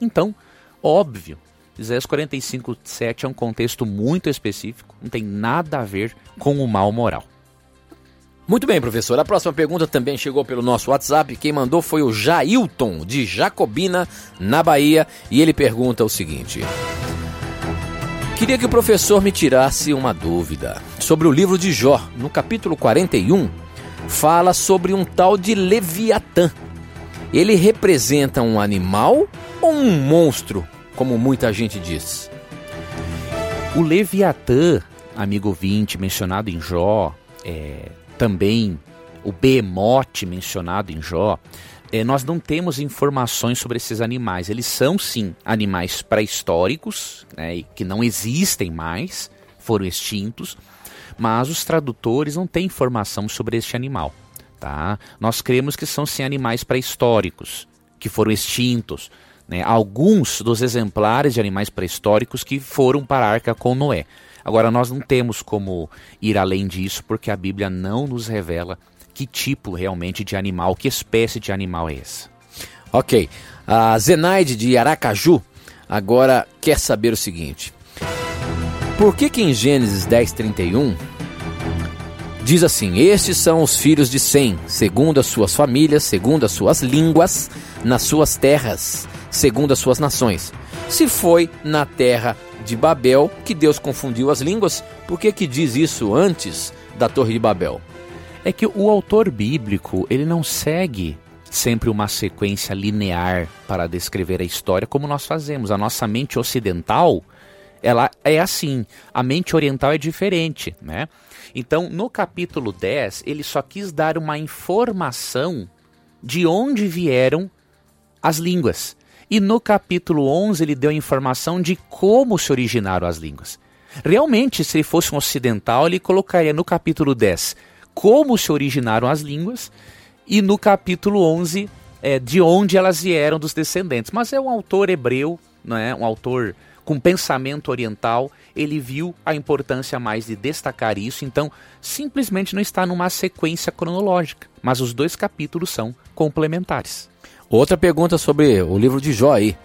Então, óbvio, Isaías 45, 7 é um contexto muito específico, não tem nada a ver com o mal moral. Muito bem, professor. A próxima pergunta também chegou pelo nosso WhatsApp. Quem mandou foi o Jailton, de Jacobina, na Bahia, e ele pergunta o seguinte: Queria que o professor me tirasse uma dúvida sobre o livro de Jó. No capítulo 41, fala sobre um tal de Leviatã. Ele representa um animal ou um monstro, como muita gente diz? O Leviatã, amigo ouvinte, mencionado em Jó, é, também o behemote mencionado em Jó, é, nós não temos informações sobre esses animais. Eles são, sim, animais pré-históricos, né, que não existem mais, foram extintos, mas os tradutores não têm informação sobre este animal. Tá? Nós cremos que são, sim, animais pré-históricos, que foram extintos. Né? Alguns dos exemplares de animais pré-históricos que foram para a arca com Noé. Agora, nós não temos como ir além disso, porque a Bíblia não nos revela que tipo realmente de animal, que espécie de animal é esse. Ok. A Zenaide de Aracaju agora quer saber o seguinte: Por que, que em Gênesis 10, 31 Diz assim: Estes são os filhos de Sem, segundo as suas famílias, segundo as suas línguas, nas suas terras, segundo as suas nações. Se foi na terra de Babel que Deus confundiu as línguas, por que que diz isso antes da Torre de Babel? É que o autor bíblico, ele não segue sempre uma sequência linear para descrever a história como nós fazemos. A nossa mente ocidental, ela é assim. A mente oriental é diferente, né? Então, no capítulo 10, ele só quis dar uma informação de onde vieram as línguas. E no capítulo 11, ele deu a informação de como se originaram as línguas. Realmente, se ele fosse um ocidental, ele colocaria no capítulo 10 como se originaram as línguas e no capítulo 11 é, de onde elas vieram dos descendentes. Mas é um autor hebreu, não é? um autor com pensamento oriental, ele viu a importância mais de destacar isso, então simplesmente não está numa sequência cronológica, mas os dois capítulos são complementares. Outra pergunta sobre o livro de Jó aí.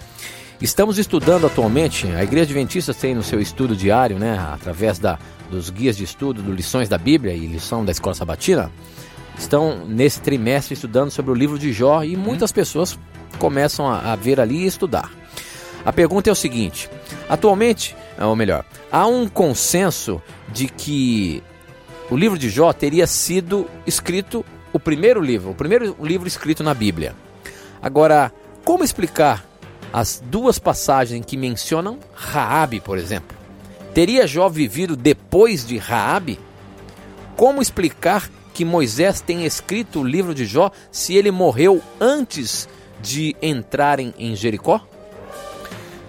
Estamos estudando atualmente, a Igreja Adventista tem no seu estudo diário, né, através da, dos guias de estudo, do Lições da Bíblia e Lição da Escola Sabatina, estão nesse trimestre estudando sobre o livro de Jó e muitas pessoas começam a, a ver ali e estudar. A pergunta é o seguinte: atualmente, ou melhor, há um consenso de que o livro de Jó teria sido escrito o primeiro livro, o primeiro livro escrito na Bíblia. Agora, como explicar as duas passagens que mencionam Raabe, por exemplo? Teria Jó vivido depois de Raabe? Como explicar que Moisés tenha escrito o livro de Jó se ele morreu antes de entrarem em Jericó?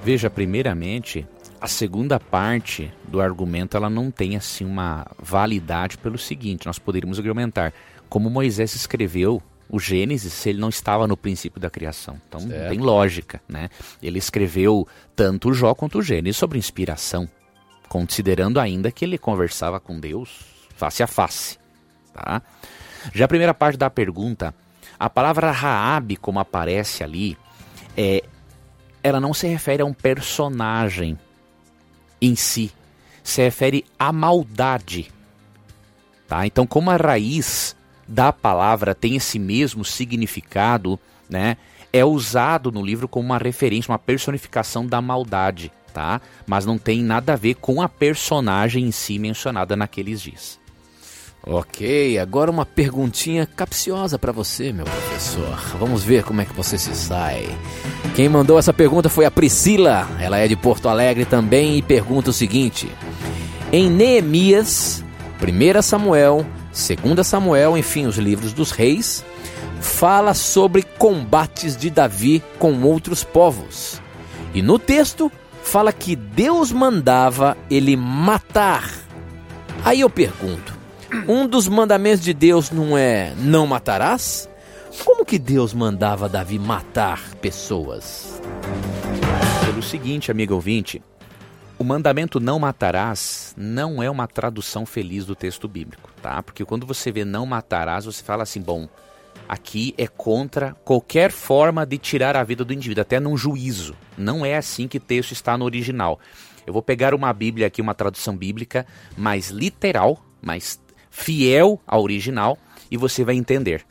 Veja, primeiramente, a segunda parte do argumento ela não tem assim uma validade pelo seguinte, nós poderíamos argumentar como Moisés escreveu o Gênesis se ele não estava no princípio da criação. Então certo. tem lógica, né? Ele escreveu tanto o Jó quanto o Gênesis sobre inspiração, considerando ainda que ele conversava com Deus face a face, tá? Já a primeira parte da pergunta, a palavra Raab, como aparece ali, é, ela não se refere a um personagem em si, se refere à maldade. Tá? Então, como a raiz da palavra tem esse mesmo significado, né, é usado no livro como uma referência, uma personificação da maldade, tá? Mas não tem nada a ver com a personagem em si mencionada naqueles dias. Ok, agora uma perguntinha capciosa para você, meu professor. Vamos ver como é que você se sai. Quem mandou essa pergunta foi a Priscila. Ela é de Porto Alegre também e pergunta o seguinte: Em Neemias, 1 Samuel, 2 Samuel, enfim, os livros dos reis, fala sobre combates de Davi com outros povos. E no texto fala que Deus mandava ele matar. Aí eu pergunto: um dos mandamentos de Deus não é não matarás? Como que Deus mandava Davi matar pessoas? Pelo seguinte, amigo ouvinte, o mandamento não matarás não é uma tradução feliz do texto bíblico, tá? Porque quando você vê não matarás, você fala assim, bom, aqui é contra qualquer forma de tirar a vida do indivíduo, até num juízo. Não é assim que o texto está no original. Eu vou pegar uma Bíblia aqui, uma tradução bíblica mais literal, mais fiel ao original e você vai entender.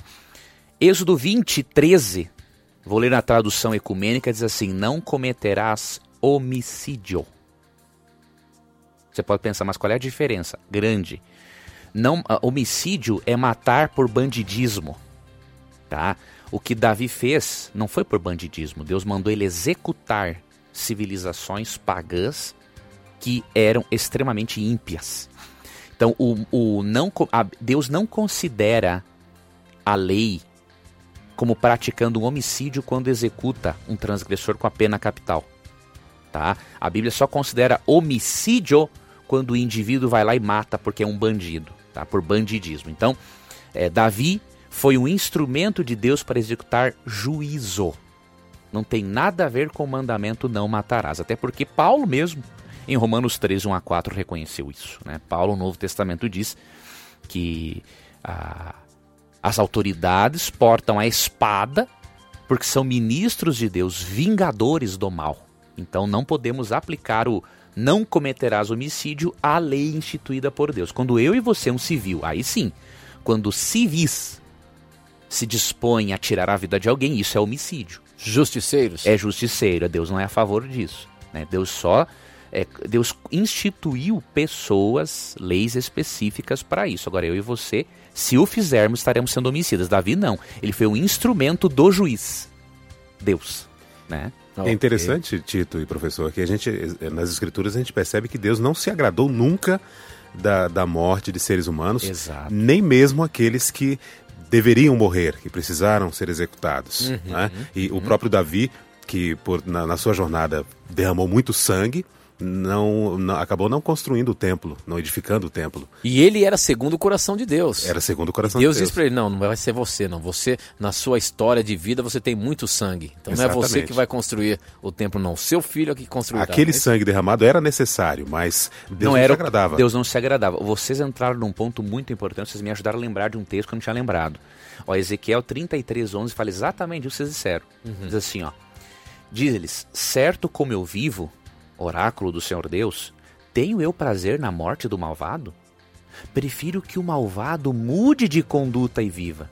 Êxodo 20, 13, vou ler na tradução ecumênica, diz assim: Não cometerás homicídio. Você pode pensar, mas qual é a diferença? Grande. Não, uh, homicídio é matar por bandidismo. Tá? O que Davi fez não foi por bandidismo. Deus mandou ele executar civilizações pagãs que eram extremamente ímpias. Então, o, o não, a, Deus não considera a lei como praticando um homicídio quando executa um transgressor com a pena capital. Tá? A Bíblia só considera homicídio quando o indivíduo vai lá e mata porque é um bandido, tá? por bandidismo. Então, é, Davi foi um instrumento de Deus para executar juízo. Não tem nada a ver com o mandamento não matarás. Até porque Paulo mesmo em Romanos 3, 1 a 4 reconheceu isso. Né? Paulo, no Novo Testamento, diz que ah, as autoridades portam a espada porque são ministros de Deus, vingadores do mal. Então não podemos aplicar o não cometerás homicídio, a lei instituída por Deus. Quando eu e você, um civil, aí sim, quando civis se dispõem a tirar a vida de alguém, isso é homicídio. Justiceiros. É justiceiro, Deus não é a favor disso. Né? Deus só. É, Deus instituiu pessoas, leis específicas para isso. Agora, eu e você, se o fizermos, estaremos sendo homicidas. Davi não. Ele foi um instrumento do juiz. Deus. Né? É interessante, Tito e professor, que a gente, nas escrituras, a gente percebe que Deus não se agradou nunca da, da morte de seres humanos, Exato. nem mesmo aqueles que deveriam morrer, que precisaram ser executados. Uhum, né? E o próprio Davi, que por, na, na sua jornada derramou muito sangue, não, não, acabou não construindo o templo, não edificando o templo. E ele era segundo o coração de Deus. Era segundo o coração Deus de Deus. disse para ele: não, não vai ser você, não. Você, na sua história de vida, você tem muito sangue. Então não é você Exatamente. que vai construir o templo, não. Seu filho é que construirá. Aquele Mas- sangue derramado era necessário, mas Deus não, não era se agradava. Deus não se agradava. Vocês entraram num ponto muito importante, vocês me ajudaram a lembrar de um texto que eu não tinha lembrado. Ó, Ezequiel 33, 11 fala exatamente o que vocês disseram. Diz assim, ó. Diz-lhes, certo como eu vivo, oráculo do Senhor Deus, tenho eu prazer na morte do malvado? Prefiro que o malvado mude de conduta e viva.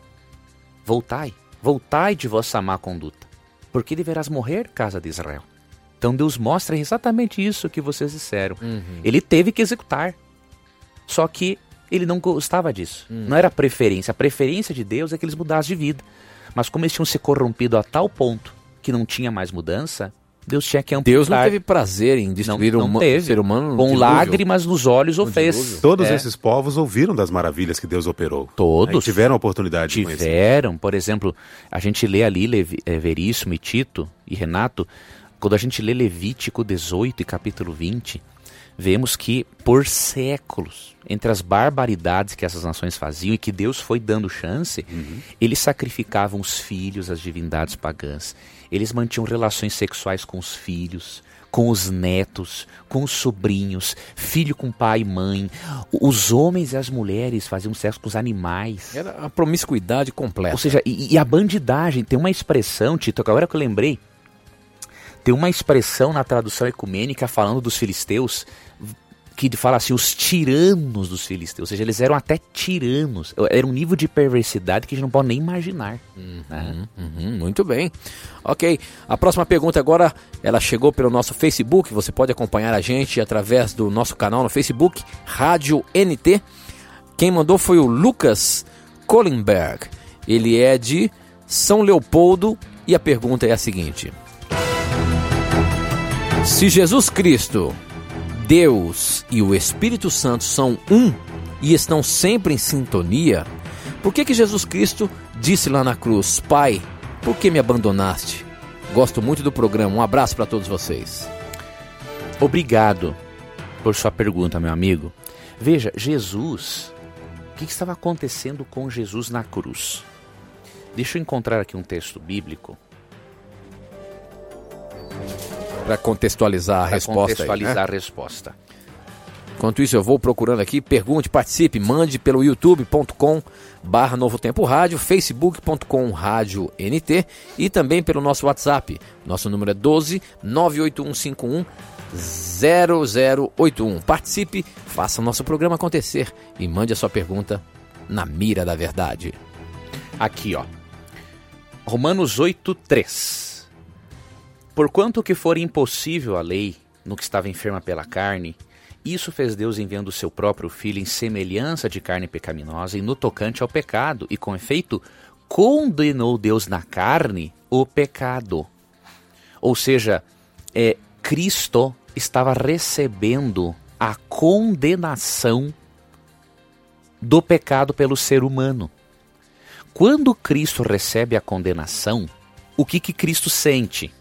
Voltai, voltai de vossa má conduta, porque deverás morrer, casa de Israel. Então Deus mostra exatamente isso que vocês disseram. Ele teve que executar. Só que ele não gostava disso. Não era preferência. A preferência de Deus é que eles mudassem de vida. Mas como eles tinham se corrompido a tal ponto que não tinha mais mudança, Deus tinha que amputar. Deus não teve prazer em destruir Não- o não huma- teve. ser humano no Com dilúvio. lágrimas nos olhos o No fez. Todos É. esses povos ouviram das maravilhas que Deus operou. Todos. Aí tiveram a oportunidade de conhecer. Tiveram, por exemplo, a gente lê ali Levi, eh, Veríssimo e Tito e Renato, quando a gente lê Levítico 18 e capítulo 20, vemos que por séculos, entre as barbaridades que essas nações faziam e que Deus foi dando chance, eles sacrificavam os filhos às divindades pagãs. Eles mantinham relações sexuais com os filhos, com os netos, com os sobrinhos, filho com pai e mãe. Os homens e as mulheres faziam sexo com os animais. Era a promiscuidade completa. Ou seja, e, e a bandidagem tem uma expressão, Tito, agora que eu lembrei, tem uma expressão na tradução ecumênica falando dos filisteus que fala assim, os tiranos dos filisteus. Ou seja, eles eram até tiranos. Era um nível de perversidade que a gente não pode nem imaginar. né? Uhum, muito bem. Ok, a próxima pergunta agora, ela chegou pelo nosso Facebook, você pode acompanhar a gente através do nosso canal no Facebook, Rádio NT. Quem mandou foi o Lucas Kohlenberg. Ele é de São Leopoldo e a pergunta é a seguinte: Se Jesus Cristo, Deus e o Espírito Santo são um e estão sempre em sintonia, por que que Jesus Cristo disse lá na cruz: Pai, por que me abandonaste? Gosto muito do programa. Um abraço para todos vocês. Obrigado por sua pergunta, meu amigo. Veja, Jesus, o que estava acontecendo com Jesus na cruz? Deixa eu encontrar aqui um texto bíblico Para contextualizar a para resposta. aí, né? contextualizar a resposta. Enquanto isso, eu vou procurando aqui. Pergunte, participe, mande pelo youtube.com barra Novo Tempo Rádio, facebook.com rádio NT e também pelo nosso WhatsApp. Nosso número é 12 98151 0081. Participe, faça o nosso programa acontecer e mande a sua pergunta na mira da verdade. Aqui, ó. Romanos 8, 3. Porquanto que for impossível a lei no que estava enferma pela carne, isso fez Deus enviando o seu próprio Filho em semelhança de carne pecaminosa e no tocante ao pecado, e com efeito condenou Deus na carne o pecado. Ou seja, é, Cristo estava recebendo a condenação do pecado pelo ser humano. Quando Cristo recebe a condenação, o que, que Cristo sente?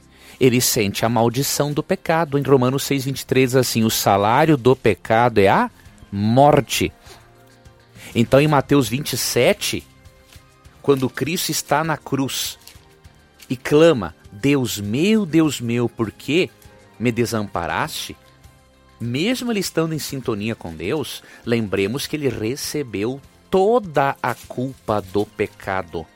Ele sente a maldição do pecado. Em Romanos 6,23 diz assim: o salário do pecado é a morte. Então, em Mateus 27, quando Cristo está na cruz e clama: Deus meu, Deus meu, por que me desamparaste? Mesmo ele estando em sintonia com Deus, lembremos que ele recebeu toda a culpa do pecado.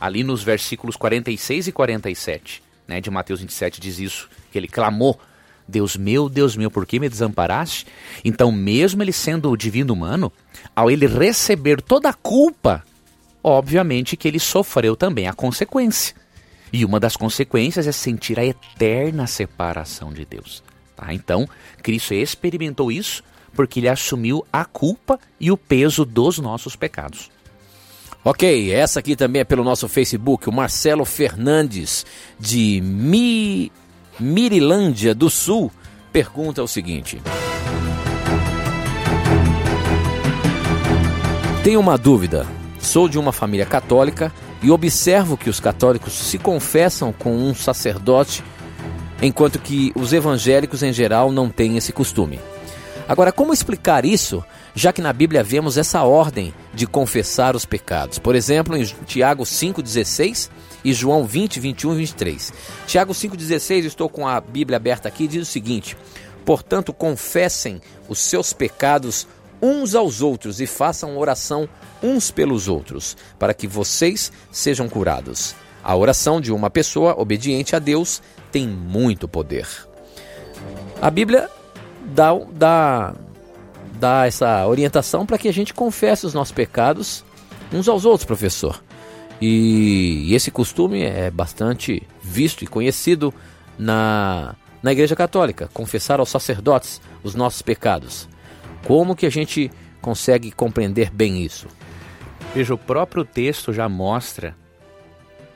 Ali nos versículos 46 e 47 né, de Mateus 27 diz isso, que ele clamou Deus meu, Deus meu, por que me desamparaste? Então, mesmo ele sendo o divino humano, ao ele receber toda a culpa, obviamente que ele sofreu também a consequência. E uma das consequências é sentir a eterna separação de Deus. Tá? Então, Cristo experimentou isso porque ele assumiu a culpa e o peso dos nossos pecados. Ok, essa aqui também é pelo nosso Facebook, o Marcelo Fernandes, de Mi... Mirilândia do Sul, pergunta o seguinte: Tenho uma dúvida. Sou de uma família católica e observo que os católicos se confessam com um sacerdote, enquanto que os evangélicos em geral não têm esse costume. Agora, como explicar isso, já que na Bíblia vemos essa ordem de confessar os pecados? Por exemplo, em Tiago 5,16 e João 20, 21 e 23. Tiago 5,16, estou com a Bíblia aberta aqui, diz o seguinte: Portanto, confessem os seus pecados uns aos outros e façam oração uns pelos outros, para que vocês sejam curados. A oração de uma pessoa obediente a Deus tem muito poder. A Bíblia dá, dá, dá essa orientação para que a gente confesse os nossos pecados uns aos outros, professor. E, e esse costume é bastante visto e conhecido na, na Igreja Católica confessar aos sacerdotes os nossos pecados. Como que a gente consegue compreender bem isso? Veja, o próprio texto já mostra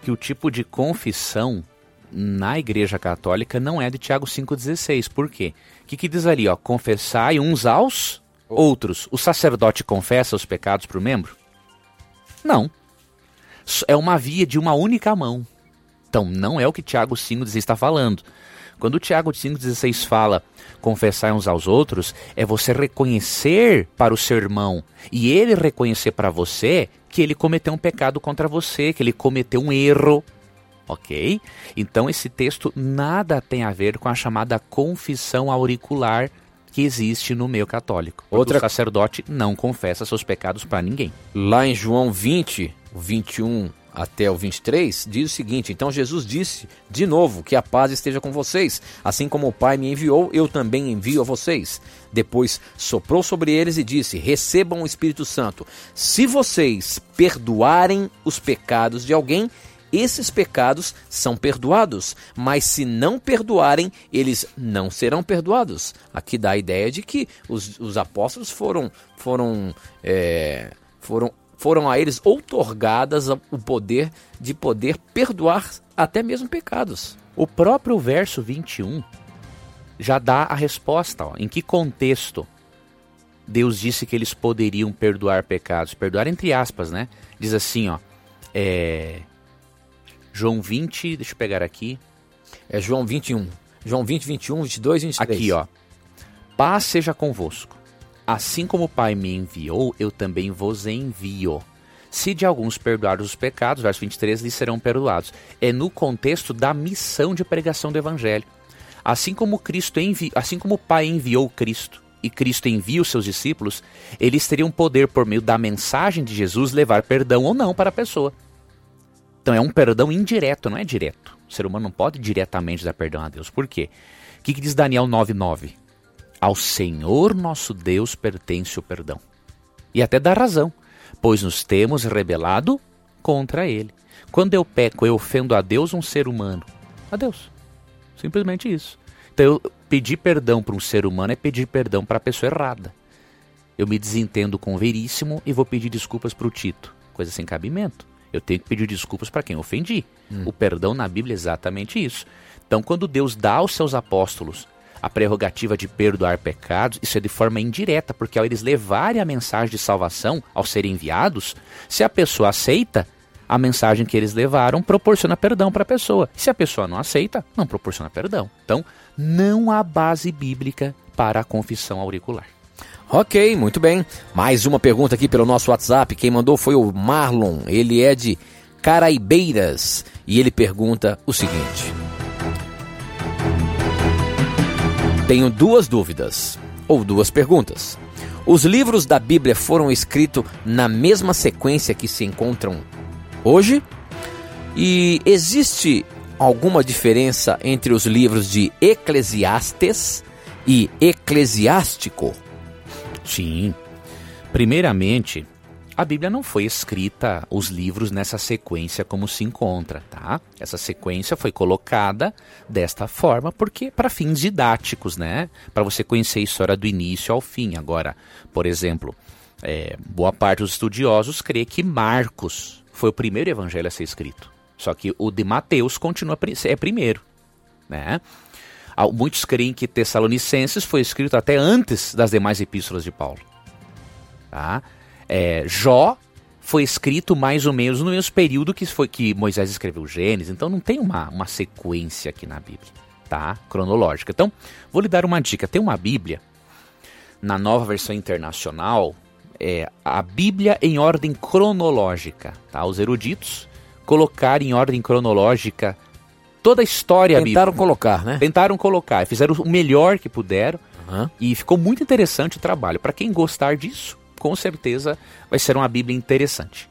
que o tipo de confissão na Igreja Católica não é de Tiago 5,16. Por quê? O que, que diz ali? Ó, confessai uns aos outros. O sacerdote confessa os pecados para o membro? Não. É uma via de uma única mão. Então, não é o que Tiago 5,16 está falando. Quando Tiago 5,16 fala confessar uns aos outros, é você reconhecer para o seu irmão e ele reconhecer para você que ele cometeu um pecado contra você, que ele cometeu um erro. Ok? Então esse texto nada tem a ver com a chamada confissão auricular que existe no meio católico. Outra... O sacerdote não confessa seus pecados para ninguém. Lá em João 20, 21 até o 23, diz o seguinte: Então Jesus disse de novo que a paz esteja com vocês, assim como o Pai me enviou, eu também envio a vocês. Depois soprou sobre eles e disse: Recebam o Espírito Santo. Se vocês perdoarem os pecados de alguém, esses pecados são perdoados, mas se não perdoarem, eles não serão perdoados. Aqui dá a ideia de que os, os apóstolos foram, foram, é, foram foram a eles outorgadas o poder de poder perdoar até mesmo pecados. O próprio verso 21 já dá a resposta. Ó, em que contexto Deus disse que eles poderiam perdoar pecados? Perdoar entre aspas, né? Diz assim, ó. É... João 20, deixa eu pegar aqui. É João 21. João 20, 21, 22 e 23. Aqui, ó. Paz seja convosco. Assim como o Pai me enviou, eu também vos envio. Se de alguns perdoar os pecados, verso 23, lhes serão perdoados. É no contexto da missão de pregação do Evangelho. Assim como Cristo envi... assim como o Pai enviou Cristo e Cristo envia os seus discípulos, eles teriam poder, por meio da mensagem de Jesus, levar perdão ou não para a pessoa. Então é um perdão indireto, não é direto. O ser humano não pode diretamente dar perdão a Deus. Por quê? O que, que diz Daniel 9,9? Ao Senhor nosso Deus pertence o perdão. E até dá razão, pois nos temos rebelado contra Ele. Quando eu peco, eu ofendo a Deus um ser humano. A Deus. Simplesmente isso. Então, eu pedir perdão para um ser humano é pedir perdão para a pessoa errada. Eu me desentendo com o Veríssimo e vou pedir desculpas para o Tito. Coisa sem cabimento. Eu tenho que pedir desculpas para quem ofendi. Hum. O perdão na Bíblia é exatamente isso. Então, quando Deus dá aos seus apóstolos a prerrogativa de perdoar pecados, isso é de forma indireta, porque ao eles levarem a mensagem de salvação ao serem enviados, se a pessoa aceita, a mensagem que eles levaram proporciona perdão para a pessoa. Se a pessoa não aceita, não proporciona perdão. Então, não há base bíblica para a confissão auricular. Ok, muito bem. Mais uma pergunta aqui pelo nosso WhatsApp. Quem mandou foi o Marlon. Ele é de Caraibeiras e ele pergunta o seguinte: Tenho duas dúvidas, ou duas perguntas. Os livros da Bíblia foram escritos na mesma sequência que se encontram hoje? E existe alguma diferença entre os livros de Eclesiastes e Eclesiástico? Sim. Primeiramente, a Bíblia não foi escrita, os livros nessa sequência como se encontra, tá? Essa sequência foi colocada desta forma porque para fins didáticos, né? Para você conhecer a história do início ao fim. Agora, por exemplo, é, boa parte dos estudiosos crê que Marcos foi o primeiro evangelho a ser escrito. Só que o de Mateus continua é primeiro, né? Muitos creem que Tessalonicenses foi escrito até antes das demais epístolas de Paulo. Tá? É, Jó foi escrito mais ou menos no mesmo período que foi que Moisés escreveu Gênesis, então não tem uma, uma sequência aqui na Bíblia, tá? Cronológica. Então, vou lhe dar uma dica. Tem uma Bíblia na nova versão internacional, é a Bíblia em ordem cronológica, tá? Os eruditos colocaram em ordem cronológica toda a história Tentaram bíblica. colocar, né? Tentaram colocar, fizeram o melhor que puderam uhum. e ficou muito interessante o trabalho. Para quem gostar disso, com certeza vai ser uma Bíblia interessante.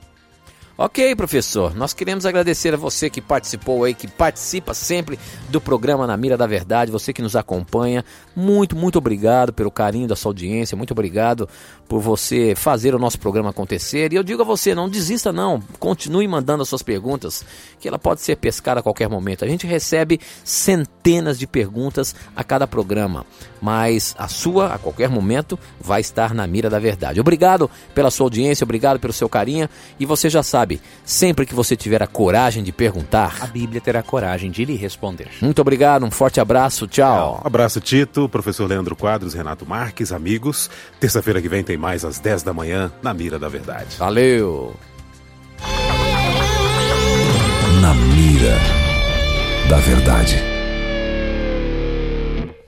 Ok, professor. Nós queremos agradecer a você que participou aí, que participa sempre do programa Na Mira da Verdade, você que nos acompanha. Muito, muito obrigado pelo carinho da sua audiência, muito obrigado por você fazer o nosso programa acontecer. E eu digo a você, não desista não, continue mandando as suas perguntas, que ela pode ser pescada a qualquer momento. A gente recebe centenas de perguntas a cada programa, mas a sua, a qualquer momento, vai estar na mira da verdade. Obrigado pela sua audiência, obrigado pelo seu carinho, e você já sabe, sempre que você tiver a coragem de perguntar, a Bíblia terá coragem de lhe responder. Muito obrigado, um forte abraço, tchau. Um abraço, Tito, professor Leandro Quadros, Renato Marques, amigos. Terça-feira que vem tem mais às 10 da manhã na Mira da Verdade. Valeu! Na Mira da Verdade.